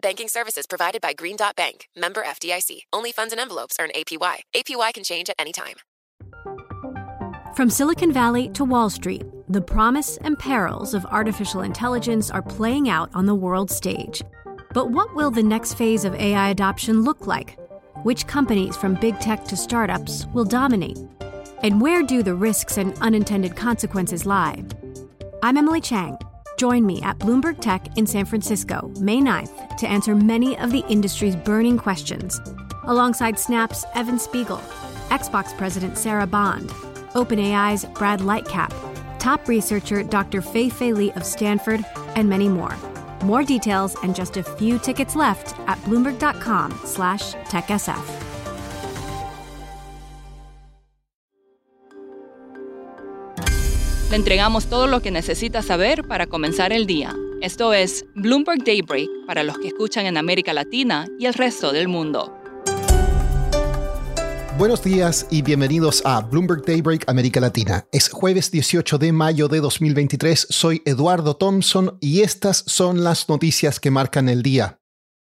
Banking services provided by Green Dot Bank, member FDIC. Only funds and envelopes earn APY. APY can change at any time. From Silicon Valley to Wall Street, the promise and perils of artificial intelligence are playing out on the world stage. But what will the next phase of AI adoption look like? Which companies, from big tech to startups, will dominate? And where do the risks and unintended consequences lie? I'm Emily Chang. Join me at Bloomberg Tech in San Francisco, May 9th, to answer many of the industry's burning questions, alongside Snap's Evan Spiegel, Xbox President Sarah Bond, OpenAI's Brad Lightcap, top researcher Dr. Fei Fei Li of Stanford, and many more. More details and just a few tickets left at bloomberg.com/techsf. Le entregamos todo lo que necesita saber para comenzar el día. Esto es Bloomberg Daybreak para los que escuchan en América Latina y el resto del mundo. Buenos días y bienvenidos a Bloomberg Daybreak América Latina. Es jueves 18 de mayo de 2023, soy Eduardo Thompson y estas son las noticias que marcan el día.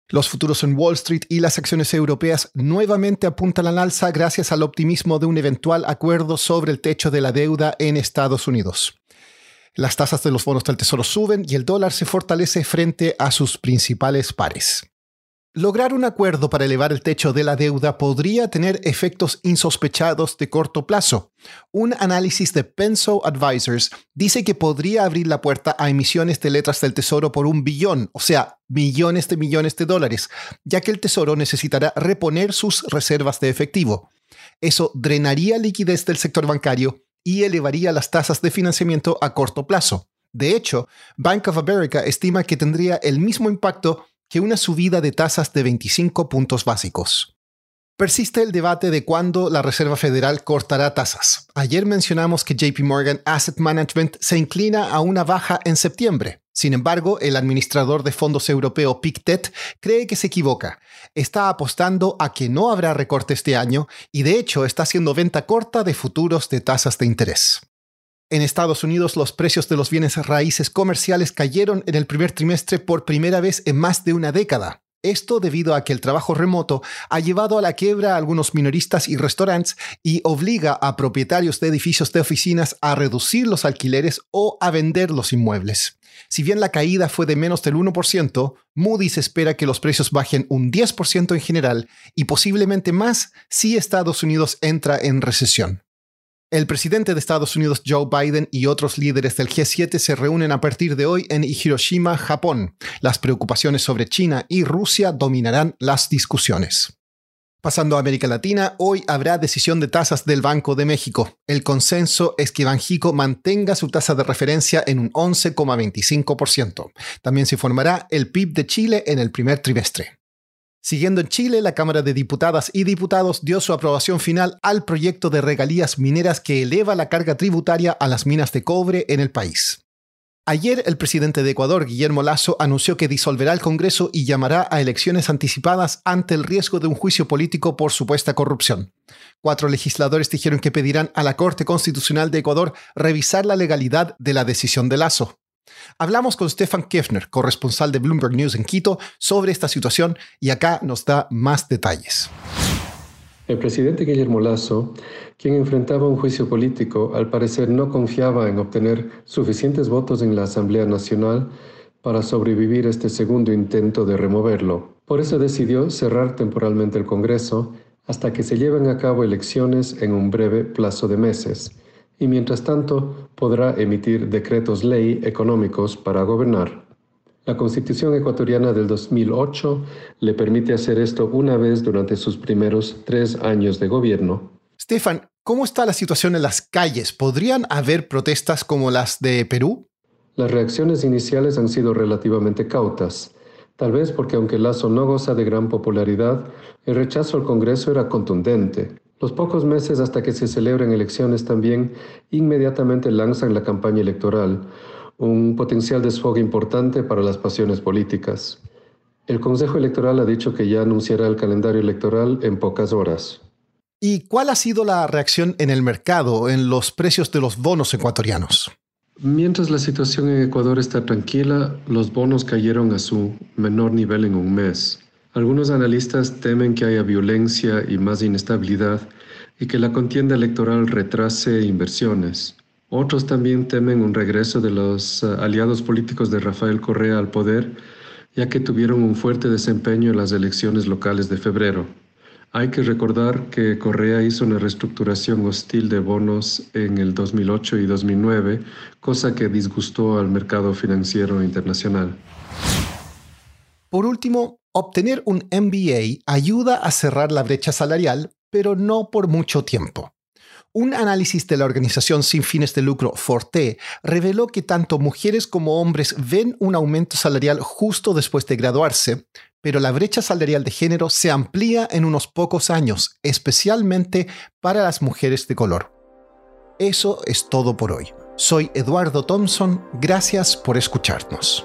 Los futuros en Wall Street y las acciones europeas nuevamente apuntan al alza gracias al optimismo de un eventual acuerdo sobre el techo de la deuda en Estados Unidos. Las tasas de los bonos del Tesoro suben y el dólar se fortalece frente a sus principales pares. Lograr un acuerdo para elevar el techo de la deuda podría tener efectos insospechados de corto plazo. Un análisis de Penso Advisors dice que podría abrir la puerta a emisiones de letras del Tesoro por un billón, o sea, millones de millones de dólares, ya que el Tesoro necesitará reponer sus reservas de efectivo. Eso drenaría liquidez del sector bancario y elevaría las tasas de financiamiento a corto plazo. De hecho, Bank of America estima que tendría el mismo impacto que una subida de tasas de 25 puntos básicos. Persiste el debate de cuándo la Reserva Federal cortará tasas. Ayer mencionamos que JP Morgan Asset Management se inclina a una baja en septiembre. Sin embargo, el administrador de fondos europeo Pictet cree que se equivoca. Está apostando a que no habrá recorte este año y de hecho está haciendo venta corta de futuros de tasas de interés. En Estados Unidos, los precios de los bienes raíces comerciales cayeron en el primer trimestre por primera vez en más de una década. Esto debido a que el trabajo remoto ha llevado a la quiebra a algunos minoristas y restaurantes y obliga a propietarios de edificios de oficinas a reducir los alquileres o a vender los inmuebles. Si bien la caída fue de menos del 1%, Moody's espera que los precios bajen un 10% en general y posiblemente más si Estados Unidos entra en recesión. El presidente de Estados Unidos Joe Biden y otros líderes del G7 se reúnen a partir de hoy en Hiroshima, Japón. Las preocupaciones sobre China y Rusia dominarán las discusiones. Pasando a América Latina, hoy habrá decisión de tasas del Banco de México. El consenso es que Banjico mantenga su tasa de referencia en un 11,25%. También se formará el PIB de Chile en el primer trimestre. Siguiendo en Chile, la Cámara de Diputadas y Diputados dio su aprobación final al proyecto de regalías mineras que eleva la carga tributaria a las minas de cobre en el país. Ayer, el presidente de Ecuador, Guillermo Lazo, anunció que disolverá el Congreso y llamará a elecciones anticipadas ante el riesgo de un juicio político por supuesta corrupción. Cuatro legisladores dijeron que pedirán a la Corte Constitucional de Ecuador revisar la legalidad de la decisión de Lazo. Hablamos con Stefan Kefner, corresponsal de Bloomberg News en Quito, sobre esta situación y acá nos da más detalles. El presidente Guillermo Lazo, quien enfrentaba un juicio político, al parecer no confiaba en obtener suficientes votos en la Asamblea Nacional para sobrevivir este segundo intento de removerlo. Por eso decidió cerrar temporalmente el Congreso hasta que se lleven a cabo elecciones en un breve plazo de meses, y mientras tanto podrá emitir decretos ley económicos para gobernar. La Constitución ecuatoriana del 2008 le permite hacer esto una vez durante sus primeros tres años de gobierno. Stefan, ¿cómo está la situación en las calles? ¿Podrían haber protestas como las de Perú? Las reacciones iniciales han sido relativamente cautas, tal vez porque aunque Lazo no goza de gran popularidad, el rechazo al Congreso era contundente. Los pocos meses hasta que se celebren elecciones también inmediatamente lanzan la campaña electoral, un potencial desfogue importante para las pasiones políticas. El Consejo Electoral ha dicho que ya anunciará el calendario electoral en pocas horas. ¿Y cuál ha sido la reacción en el mercado, en los precios de los bonos ecuatorianos? Mientras la situación en Ecuador está tranquila, los bonos cayeron a su menor nivel en un mes. Algunos analistas temen que haya violencia y más inestabilidad y que la contienda electoral retrase inversiones. Otros también temen un regreso de los eh, aliados políticos de Rafael Correa al poder, ya que tuvieron un fuerte desempeño en las elecciones locales de febrero. Hay que recordar que Correa hizo una reestructuración hostil de bonos en el 2008 y 2009, cosa que disgustó al mercado financiero internacional. Por último, obtener un MBA ayuda a cerrar la brecha salarial, pero no por mucho tiempo. Un análisis de la organización sin fines de lucro Forte reveló que tanto mujeres como hombres ven un aumento salarial justo después de graduarse, pero la brecha salarial de género se amplía en unos pocos años, especialmente para las mujeres de color. Eso es todo por hoy. Soy Eduardo Thompson, gracias por escucharnos.